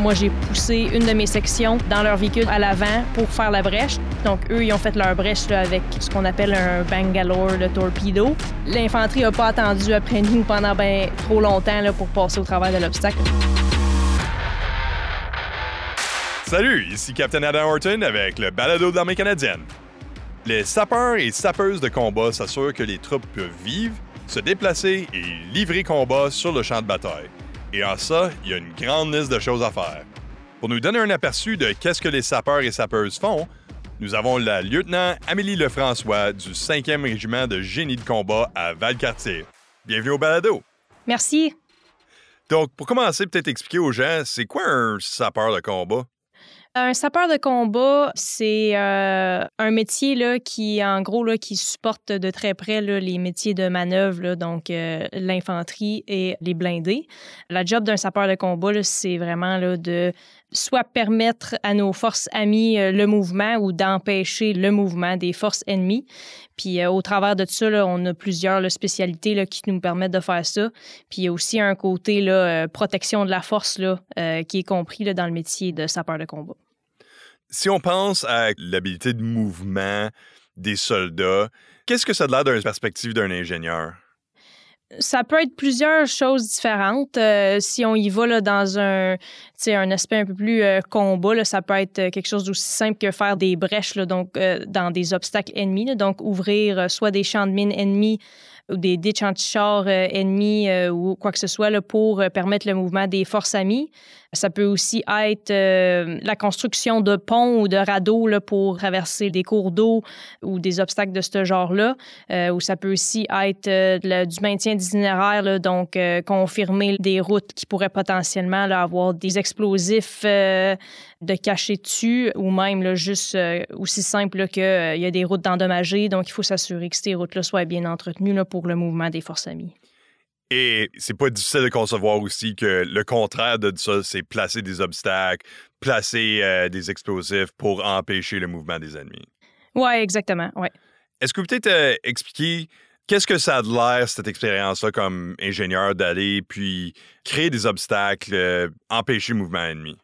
Moi, j'ai poussé une de mes sections dans leur véhicule à l'avant pour faire la brèche. Donc, eux, ils ont fait leur brèche avec ce qu'on appelle un Bangalore de torpedo. L'infanterie n'a pas attendu après nous pendant ben trop longtemps pour passer au travers de l'obstacle. Salut, ici Captain Adam Horton avec le balado de l'armée canadienne. Les sapeurs et sapeuses de combat s'assurent que les troupes peuvent vivre, se déplacer et livrer combat sur le champ de bataille. Et en ça, il y a une grande liste de choses à faire. Pour nous donner un aperçu de qu'est-ce que les sapeurs et sapeuses font, nous avons la lieutenant Amélie Lefrançois du 5e régiment de génie de combat à Valcartier. Bienvenue au balado. Merci. Donc, pour commencer, peut-être expliquer aux gens, c'est quoi un sapeur de combat? Un sapeur de combat, c'est euh, un métier là, qui, en gros, là, qui supporte de très près les métiers de manœuvre, donc euh, l'infanterie et les blindés. La job d'un sapeur de combat, c'est vraiment de soit permettre à nos forces amies euh, le mouvement ou d'empêcher le mouvement des forces ennemies. Puis au travers de ça, là, on a plusieurs spécialités qui nous permettent de faire ça. Puis il y a aussi un côté là, protection de la force là, qui est compris dans le métier de sapeur de combat. Si on pense à l'habilité de mouvement des soldats, qu'est-ce que ça a l'air d'une perspective d'un ingénieur? Ça peut être plusieurs choses différentes. Euh, si on y va là, dans un, un aspect un peu plus euh, combat, là, ça peut être quelque chose d'aussi simple que faire des brèches là, donc, euh, dans des obstacles ennemis. donc, ouvrir soit des champs de mines ennemis ou des ditches anti-chars ennemis ou quoi que ce soit là, pour permettre le mouvement des forces amies. Ça peut aussi être euh, la construction de ponts ou de radeaux là, pour traverser des cours d'eau ou des obstacles de ce genre-là. Euh, ou ça peut aussi être euh, du maintien d'itinéraire, donc confirmer des routes qui pourraient potentiellement avoir des explosifs de cacher dessus ou même là, juste aussi simple qu'il y a des routes endommagées. Donc, il faut s'assurer que ces routes-là soient bien entretenues là, pour le mouvement des forces amies. Et c'est pas difficile de concevoir aussi que le contraire de ça, c'est placer des obstacles, placer euh, des explosifs pour empêcher le mouvement des ennemis. Oui, exactement. Ouais. Est-ce que vous peut-être euh, expliquer qu'est-ce que ça a de l'air, cette expérience-là, comme ingénieur, d'aller puis créer des obstacles, euh, empêcher le mouvement ennemi?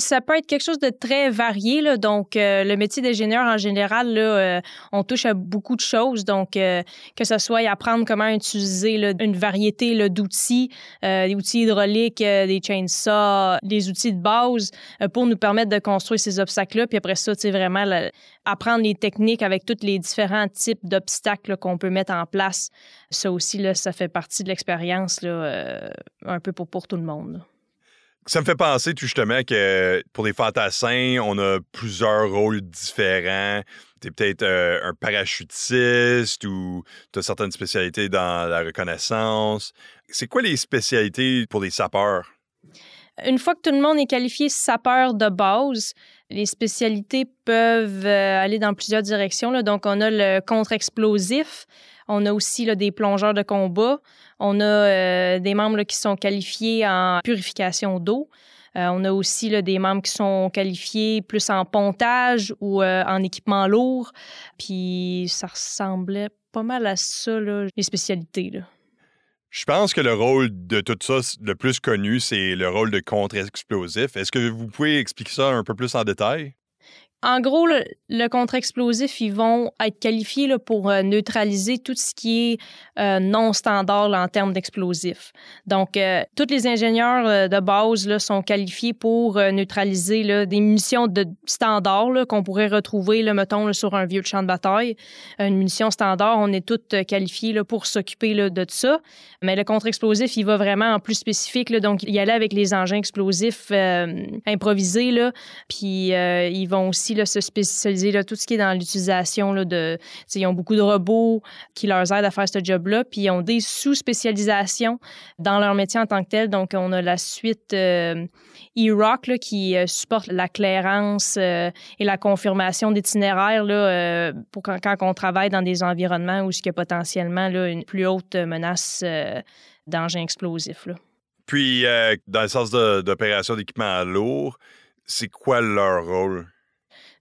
Ça peut être quelque chose de très varié. Là. Donc, euh, le métier d'ingénieur, en général, là, euh, on touche à beaucoup de choses. Donc, euh, que ce soit apprendre comment utiliser une variété d'outils, des outils hydrauliques, des chainsaws, des outils de base pour nous permettre de construire ces obstacles-là. Puis après ça, c'est vraiment apprendre les techniques avec tous les différents types d'obstacles qu'on peut mettre en place. Ça aussi, là, ça fait partie de l'expérience un peu pour, pour tout le monde. Ça me fait penser tout justement que pour les fantassins, on a plusieurs rôles différents. Tu es peut-être euh, un parachutiste ou tu as certaines spécialités dans la reconnaissance. C'est quoi les spécialités pour les sapeurs? Une fois que tout le monde est qualifié sapeur de base, les spécialités peuvent euh, aller dans plusieurs directions. Donc, on a le contre-explosif, on a aussi des plongeurs de combat. On a euh, des membres qui sont qualifiés en purification d'eau. Euh, on a aussi des membres qui sont qualifiés plus en pontage ou euh, en équipement lourd. Puis ça ressemblait pas mal à ça, les spécialités. Je pense que le rôle de tout ça, le plus connu, c'est le rôle de contre-explosif. Est-ce que vous pouvez expliquer ça un peu plus en détail? En gros, le, contre-explosif, ils vont être qualifiés pour euh, neutraliser tout ce qui est euh, non standard en termes d'explosifs. Donc, euh, tous les ingénieurs de base sont qualifiés pour neutraliser des munitions de standard qu'on pourrait retrouver, mettons, sur un vieux champ de bataille. Une munition standard, on est tous qualifiés pour s'occuper de ça. Mais le contre-explosif, il va vraiment en plus spécifique. Donc, il y aller avec les engins explosifs improvisés. Puis, ils vont aussi se spécialiser là, tout ce qui est dans l'utilisation de. Ils ont beaucoup de robots qui leur aident à faire ce job-là, puis ils ont des sous-spécialisations dans leur métier en tant que tel. Donc, on a la suite euh, E-Rock qui euh, supporte la clairance euh, et la confirmation d'itinéraires pour quand, quand, on travaille dans des environnements où il y a potentiellement une plus haute menace d'engins explosifs. Puis, dans le sens d'opération d'équipement lourd, c'est quoi leur rôle?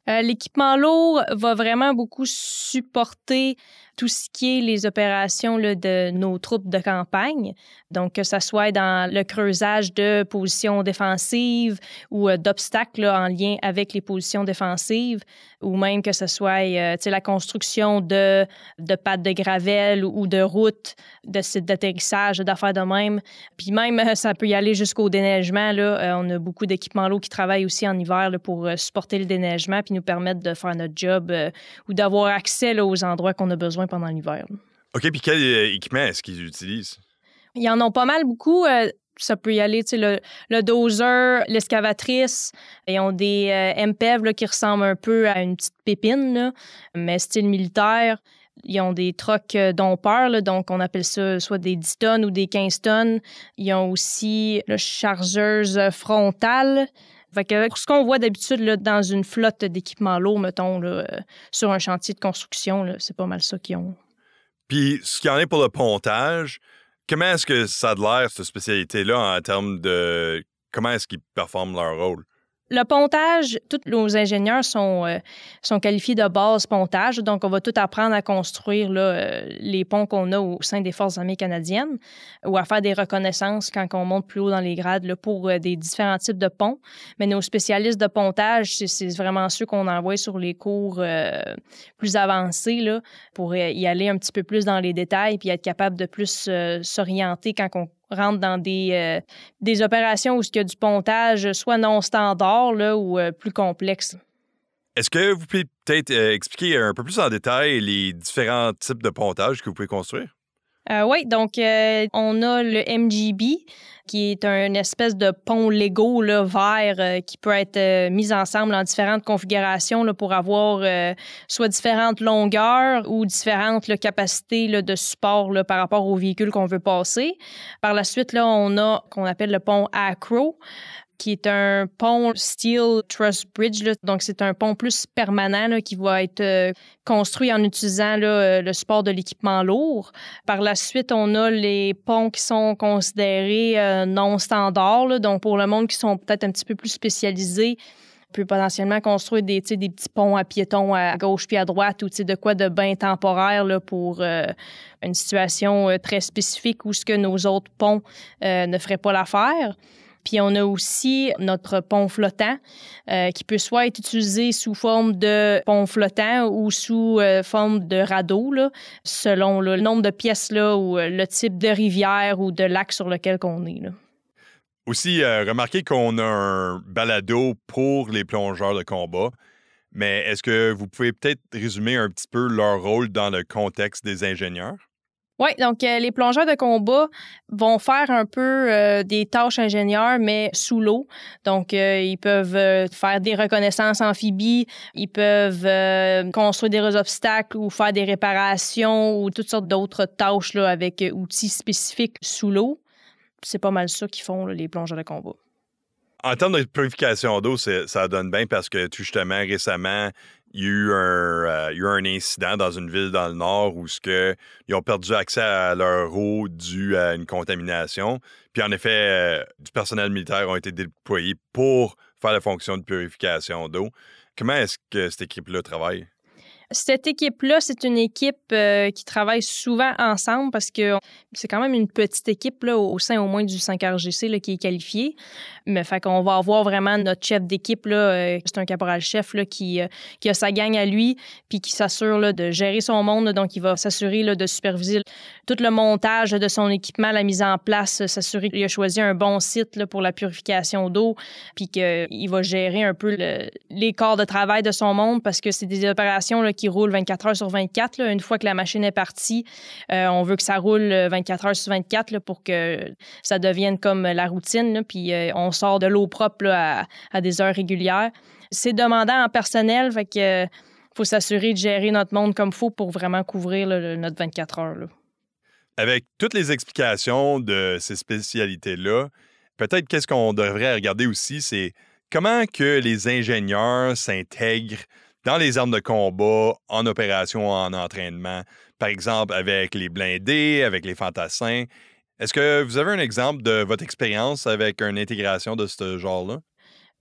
Euh, l'équipement lourd va vraiment beaucoup supporter tout ce qui est les opérations de nos troupes de campagne. Donc, que ce soit dans le creusage de positions défensives ou euh, d'obstacles en lien avec les positions défensives, ou même que ce soit euh, la construction de, de pattes de gravel ou de routes, de sites d'atterrissage, d'affaires de même. Puis même, ça peut y aller jusqu'au déneigement. Là. on a beaucoup d'équipements lourds qui travaillent aussi en hiver pour supporter le déneigement puis nous permettre de faire notre job ou d'avoir accès aux endroits qu'on a besoin pendant l'hiver. OK, puis quel euh, équipement est-ce qu'ils utilisent? Ils en ont pas mal beaucoup. Euh, ça peut y aller, tu sais, le, le dozer, l'escavatrice. Ils ont des euh, MPEV qui ressemblent un peu à une petite pépine, mais style militaire. Ils ont des trocs dompeurs, donc on appelle ça soit des 10 tonnes ou des 15 tonnes. Ils ont aussi le chargeuse frontale. Fait que ce qu'on voit d'habitude dans une flotte d'équipements lourds, mettons, là, sur un chantier de construction, c'est pas mal ça qu'ils ont. Puis, ce qu'il y en est pour le pontage, comment est-ce que ça a de l'air, cette spécialité-là, en termes de comment est-ce qu'ils performent leur rôle? Le pontage, tous nos ingénieurs sont, euh, sont qualifiés de base pontage, donc on va tout apprendre à construire euh, les ponts qu'on a au sein des Forces armées canadiennes ou à faire des reconnaissances quand on monte plus haut dans les grades là, pour euh, des différents types de ponts. Mais nos spécialistes de pontage, c'est vraiment ceux qu'on envoie sur les cours plus avancés là, pour y aller un petit peu plus dans les détails puis être capable de plus s'orienter quand on rentre dans des, euh, opérations où il y a du pontage soit non standard là, ou euh, plus complexe. Est-ce que vous pouvez peut-être euh, expliquer un peu plus en détail les différents types de pontage que vous pouvez construire? Oui, donc on a le MGB, qui est un espèce de pont Lego là, vert euh, qui peut être euh, mis ensemble en différentes configurations là, pour avoir euh, soit différentes longueurs ou différentes capacités de support par rapport au véhicule qu'on veut passer. Par la suite, là, on a qu'on appelle le pont Acro qui est un pont Steel Truss Bridge. Donc, c'est un pont plus permanent qui va être euh, construit en utilisant euh, le support de l'équipement lourd. Par la suite, on a les ponts qui sont considérés euh, non standards. Donc, pour le monde qui sont peut-être un petit peu plus spécialisés, on peut potentiellement construire des, petits ponts à piétons à gauche puis à droite ou de quoi de bien temporaire pour une situation très spécifique où ce que nos autres ponts ne feraient pas l'affaire. Puis on a aussi notre pont flottant euh, qui peut soit être utilisé sous forme de pont flottant ou sous euh, forme de radeau, là, selon le nombre de pièces là, ou euh, le type de rivière ou de lac sur lequel on est. Là. Aussi, remarquez qu'on a un balado pour les plongeurs de combat. Mais est-ce que vous pouvez peut-être résumer un petit peu leur rôle dans le contexte des ingénieurs? Oui, donc euh, les plongeurs de combat vont faire un peu euh, des tâches ingénieurs, mais sous l'eau. Donc, euh, ils peuvent faire des reconnaissances amphibies, ils peuvent construire des obstacles ou faire des réparations ou toutes sortes d'autres tâches là, avec outils spécifiques sous l'eau. C'est pas mal ça qu'ils font, les plongeurs de combat. En termes de purification d'eau, ça donne bien parce que justement, récemment, il y, a eu un, euh, eu un incident dans une ville dans le nord où ce que, ils ont perdu accès à leur eau dû à une contamination. Puis en effet, euh, du personnel militaire ont été déployés pour faire la fonction de purification d'eau. Comment est-ce que cette équipe-là travaille? Cette équipe-là, c'est une équipe euh, qui travaille souvent ensemble parce que c'est quand même une petite équipe là, au sein au moins du 5RGC qui est qualifiée. Mais fait qu'on va avoir vraiment notre chef d'équipe, là, euh, c'est un caporal-chef là, qui, euh, qui a sa gang à lui, puis qui s'assure de gérer son monde. donc, il va s'assurer de superviser tout le montage de son équipement, la mise en place, s'assurer qu'il a choisi un bon site là, pour la purification d'eau, puis qu'il va gérer un peu les corps de travail de son monde parce que c'est des opérations là, qui roule 24 heures sur 24. Une fois que la machine est partie, euh, on veut que ça roule 24 heures sur 24 pour que ça devienne comme la routine. puis euh, on sort de l'eau propre à, des heures régulières. C'est demandant en personnel, fait que faut s'assurer de gérer notre monde comme faut pour vraiment couvrir notre 24 heures. Avec toutes les explications de ces spécialités-là, peut-être qu'est-ce qu'on devrait regarder aussi, c'est comment que les ingénieurs s'intègrent dans les armes de combat, en opération, en entraînement, par exemple avec les blindés, avec les fantassins. Est-ce que vous avez un exemple de votre expérience avec une intégration de ce genre-là?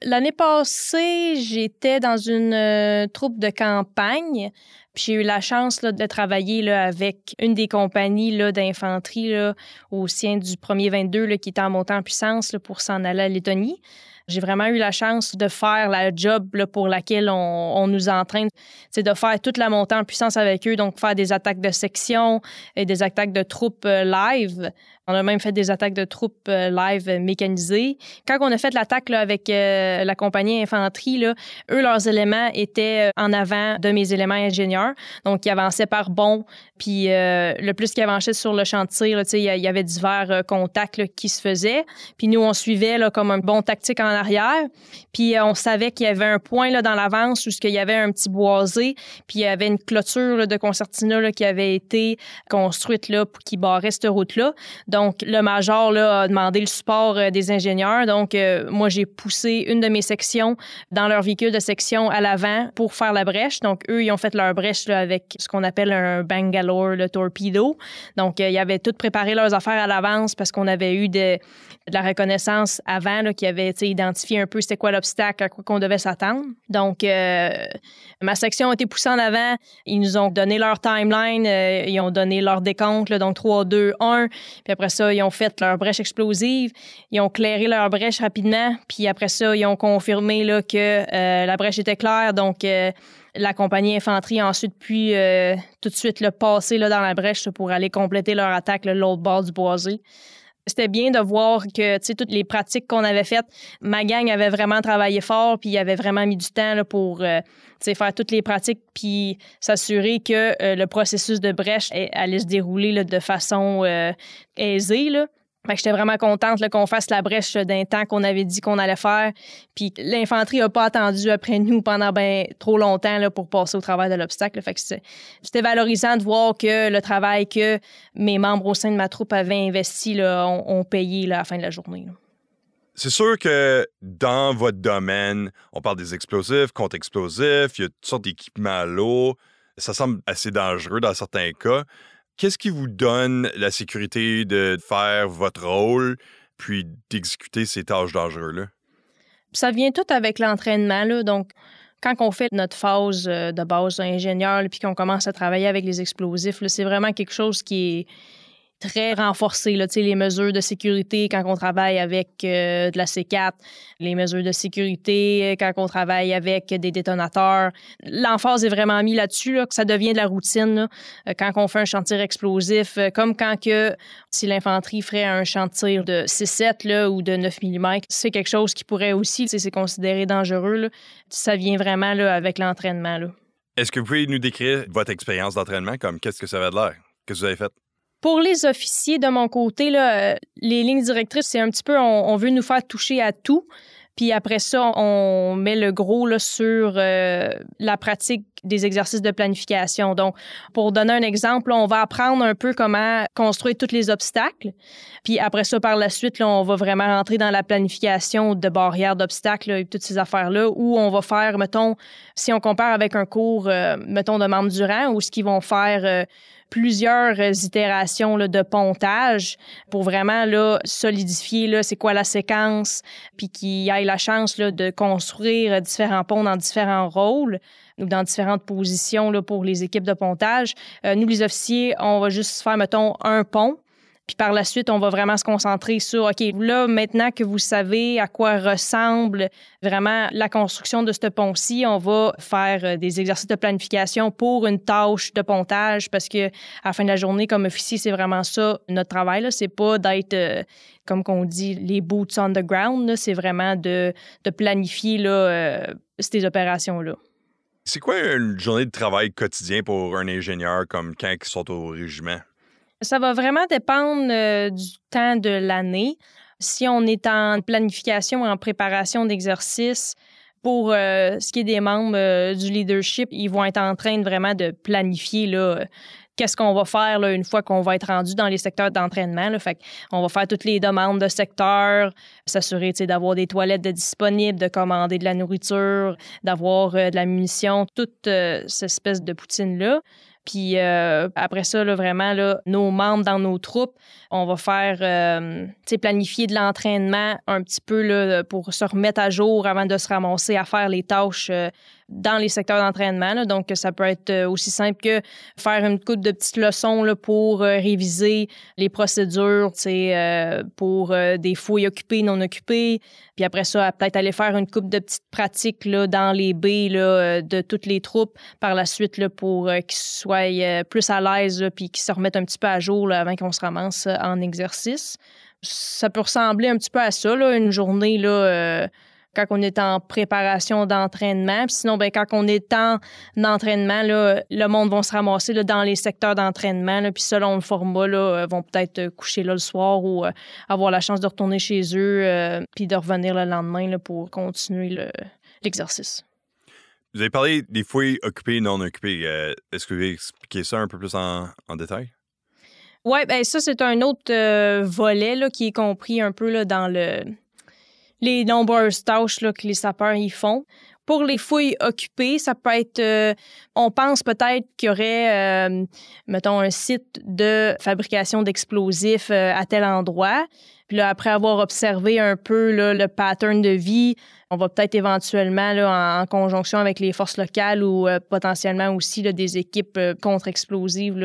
L'année passée, j'étais dans une euh, troupe de campagne Puis j'ai eu la chance de travailler avec une des compagnies d'infanterie au sein du premier 22 là, qui était en montant en puissance pour s'en aller à Lettonie. J'ai vraiment eu la chance de faire la job là, pour laquelle on, on nous entraîne. C'est de faire toute la montée en puissance avec eux, donc faire des attaques de section et des attaques de troupes euh, live on a même fait des attaques de troupes euh, live mécanisées. Quand on a fait l'attaque avec euh, la compagnie infanterie, là, eux, leurs éléments étaient euh, en avant de mes éléments ingénieurs. Donc, ils avançaient par bon. Puis, le plus qu'ils avançaient sur le chantier, il y avait divers contacts qui se faisaient. Puis, nous, on suivait là, comme un bon tactique en arrière. Puis, on savait qu'il y avait un point là, dans l'avance où il y avait un petit boisé. Puis, il y avait une clôture de concertina qui avait été construite là, pour qui barrait cette route-là. Le major a demandé le support euh, des ingénieurs. Donc, euh, moi, j'ai poussé une de mes sections dans leur véhicule de section à l'avant pour faire la brèche. Donc, eux, ils ont fait leur brèche avec ce qu'on appelle un Bangalore, le torpedo. Donc, euh, ils avaient tout préparé leurs affaires à l'avance parce qu'on avait eu de, la reconnaissance avant qui avait identifié un peu c'était quoi l'obstacle, à quoi qu'on devait s'attendre. Donc, ma section a été poussée en avant. Ils nous ont donné leur timeline, ils ont donné leur décompte, donc 3, 2, 1. Puis après ça, ils ont fait leur brèche explosive, ils ont clairé leur brèche rapidement, puis après ça, ils ont confirmé là, que euh, la brèche était claire. Donc, euh, la compagnie infanterie a ensuite pu euh, tout de suite le passer là, dans la brèche pour aller compléter leur attaque l'autre bord du boisé. C'était bien de voir que toutes les pratiques qu'on avait faites, ma gang avait vraiment travaillé fort, puis avait vraiment mis du temps là, pour faire toutes les pratiques, puis s'assurer que le processus de brèche allait se dérouler là, de façon aisée. Là j'étais vraiment contente qu'on fasse la brèche d'un temps qu'on avait dit qu'on allait faire. Puis l'infanterie n'a pas attendu après nous pendant ben trop longtemps pour passer au travail de l'obstacle. C'était valorisant de voir que le travail que mes membres au sein de ma troupe avaient investi ont, payé à la fin de la journée. C'est sûr que dans votre domaine, on parle des explosifs, contre-explosifs, il y a toutes sortes d'équipements à l'eau. Ça semble assez dangereux dans certains cas. Qu'est-ce qui vous donne la sécurité de faire votre rôle puis d'exécuter ces tâches dangereuses-là? Ça vient tout avec l'entraînement. Donc, quand on fait notre phase euh, de base d'ingénieur puis qu'on commence à travailler avec les explosifs, c'est vraiment quelque chose qui est très renforcé. Là, les mesures de sécurité quand on travaille avec euh, de la C4, les mesures de sécurité euh, quand on travaille avec des détonateurs. L'emphase est vraiment mis là-dessus, là, que ça devient de la routine euh, quand on fait un chantier explosif, comme quand que si l'infanterie ferait un chantier de 6-7 ou de 9 mm, c'est quelque chose qui pourrait aussi, c'est considéré dangereux. Là. Ça vient vraiment là, avec l'entraînement. Est-ce que vous pouvez nous décrire votre expérience d'entraînement comme qu'est-ce que ça avait de l'air? Qu'est-ce que vous avez fait? Pour les officiers, de mon côté, là, euh, les lignes directrices, c'est un petit peu, on, veut nous faire toucher à tout. Puis après ça, on met le gros là, sur euh, la pratique des exercices de planification. Donc, pour donner un exemple, on va apprendre un peu comment construire tous les obstacles. Puis après ça, par la suite, là, on va vraiment rentrer dans la planification de barrières d'obstacles et toutes ces affaires-là, où on va faire, mettons, si on compare avec un cours, euh, mettons, de membres durant, où ce qu'ils vont faire plusieurs euh, itérations là, de pontage pour vraiment là, solidifier là, c'est quoi la séquence, puis qu'il ait la chance là, de construire différents ponts dans différents rôles ou dans différentes positions là, pour les équipes de pontage. Euh, nous, les officiers, on va juste faire, mettons, un pont puis par la suite, on va vraiment se concentrer sur, OK, là, maintenant que vous savez à quoi ressemble vraiment la construction de ce pont-ci, on va faire euh, des exercices de planification pour une tâche de pontage parce que à la fin de la journée, comme officier, c'est vraiment ça notre travail. C'est pas d'être, euh, comme qu'on dit, les boots on the ground. C'est vraiment de, planifier là, euh, ces opérations-là. C'est quoi une journée de travail quotidien pour un ingénieur comme quand ils sont au régiment? Ça va vraiment dépendre euh, du temps de l'année. Si on est en planification, en préparation d'exercice, pour euh, ce qui est des membres euh, du leadership, ils vont être en train de vraiment de planifier là, qu'est-ce qu'on va faire là, une fois qu'on va être rendu dans les secteurs d'entraînement. On va faire toutes les demandes de secteur, s'assurer d'avoir des toilettes de disponibles, de commander de la nourriture, d'avoir de la munition, toute cette espèce de poutine-là. Puis euh, après ça, là, vraiment, là, nos membres dans nos troupes, on va faire euh, planifier de l'entraînement un petit peu là, pour se remettre à jour avant de se ramasser à faire les tâches euh, dans les secteurs d'entraînement. Donc, ça peut être aussi simple que faire une coupe de petites leçons là, pour réviser les procédures, pour des fouilles occupées, non occupées. Puis après ça, peut-être aller faire une coupe de petites pratiques là, dans les baies là, de toutes les troupes par la suite là, pour qu'ils soient plus à l'aise puis qu'ils se remettent un petit peu à jour avant qu'on se ramasse en exercice. Ça peut ressembler un petit peu à ça, là, une journée là, quand on est en préparation d'entraînement. sinon, ben, quand on est en entraînement, là, le monde va se ramasser là, dans les secteurs d'entraînement. Puis selon le format, là, euh, vont peut-être coucher là le soir ou euh, avoir la chance de retourner chez eux euh, puis de revenir le lendemain là, pour continuer l'exercice. Vous avez parlé des fouilles occupées et non occupées. Est-ce que vous pouvez expliquer ça un peu plus en, détail? Oui, ben ça, c'est un autre volet là, qui est compris un peu là, dans le les nombreuses tâches là, que les sapeurs y font. Pour les fouilles occupées, ça peut être, euh, on pense peut-être qu'il y aurait, euh, mettons, un site de fabrication d'explosifs euh, à tel endroit. Puis là, après avoir observé un peu le pattern de vie, on va peut-être éventuellement, là, en, conjonction avec les forces locales ou potentiellement aussi des équipes contre-explosives,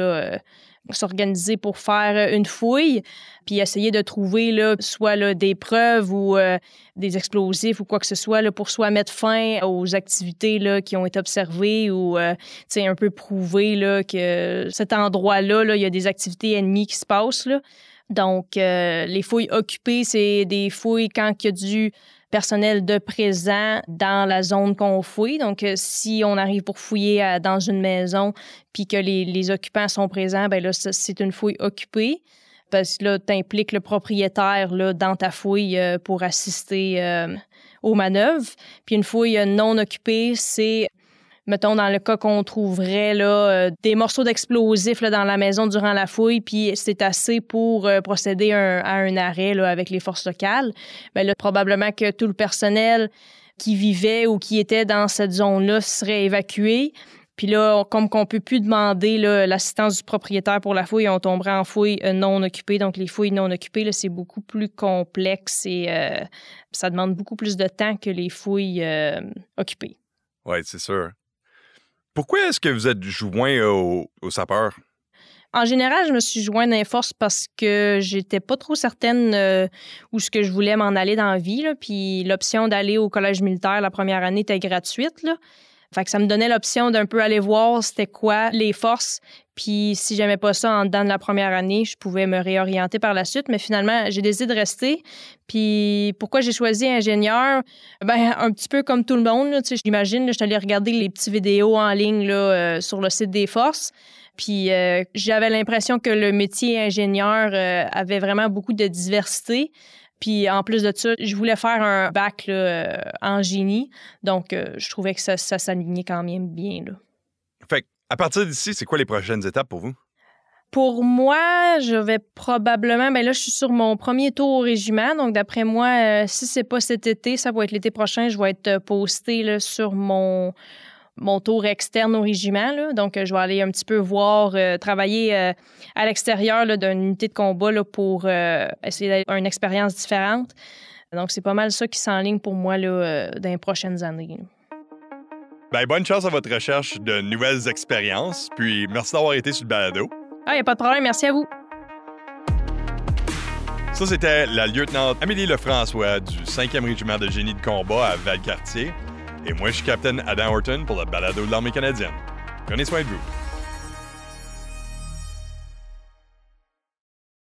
s'organiser pour faire une fouille, puis essayer de trouver là, soit là, des preuves ou euh, des explosifs ou quoi que ce soit là, pour soit mettre fin aux activités là, qui ont été observées ou euh, un peu prouver là, que cet endroit-là, là, il y a des activités ennemies qui se passent. Là. Donc, euh, les fouilles occupées, c'est des fouilles quand il y a du personnel de présent dans la zone qu'on fouille. Donc, euh, si on arrive pour fouiller euh, dans une maison puis que les, occupants sont présents, ben là, c'est une fouille occupée. Parce que là, tu impliques le propriétaire là, dans ta fouille euh, pour assister aux manœuvres. Puis une fouille non occupée, c'est mettons, dans le cas qu'on trouverait là, euh, des morceaux d'explosifs dans la maison durant la fouille, puis c'est assez pour euh, procéder à un arrêt là, avec les forces locales, bien là, probablement que tout le personnel qui vivait ou qui était dans cette zone-là serait évacué. Puis là, comme qu'on peut plus demander l'assistance du propriétaire pour la fouille, on tomberait en fouille euh, non occupée. Donc, les fouilles non occupées, c'est beaucoup plus complexe et ça demande beaucoup plus de temps que les fouilles occupées. Oui, c'est sûr. Pourquoi est-ce que vous êtes joint au, sapeur? En général, je me suis joint à Force parce que j'étais pas trop certaine euh, où ce que je voulais m'en aller dans la vie. Puis l'option d'aller au collège militaire la première année était gratuite. Fait que ça me donnait l'option d'un peu aller voir c'était quoi les forces. Puis si j'aimais pas ça en dedans de la première année, je pouvais me réorienter par la suite. Mais finalement, j'ai décidé de rester. Puis pourquoi j'ai choisi ingénieur? Ben un petit peu comme tout le monde. Là, j'imagine, je suis allée regarder les petites vidéos en ligne là, euh, sur le site des forces. Puis euh, j'avais l'impression que le métier ingénieur euh, avait vraiment beaucoup de diversité. Puis en plus de ça, je voulais faire un bac euh, en génie. Donc, euh, je trouvais que ça, ça s'alignait quand même bien. Là. Fait à partir d'ici, c'est quoi les prochaines étapes pour vous? Pour moi, je vais probablement. Ben là, je suis sur mon premier tour au régiment. Donc, d'après moi, euh, si c'est pas cet été, ça va être l'été prochain. Je vais être posté sur mon mon tour externe au régiment. Donc, je vais aller un petit peu voir, euh, travailler euh, à l'extérieur d'une unité de combat là, pour euh, essayer d'avoir une expérience différente. Donc, c'est pas mal ça qui s'enligne pour moi là, dans les prochaines années. Ben, bonne chance à votre recherche de nouvelles expériences. Puis, merci d'avoir été sur le balado. Ah, il n'y a pas de problème. Merci à vous. Ça, c'était la lieutenant Amélie Lefrançois du 5e régiment de génie de combat à Valcartier. Et moi, je suis Capitaine Adam Horton pour le balado de l'armée canadienne. Prenez soin de vous.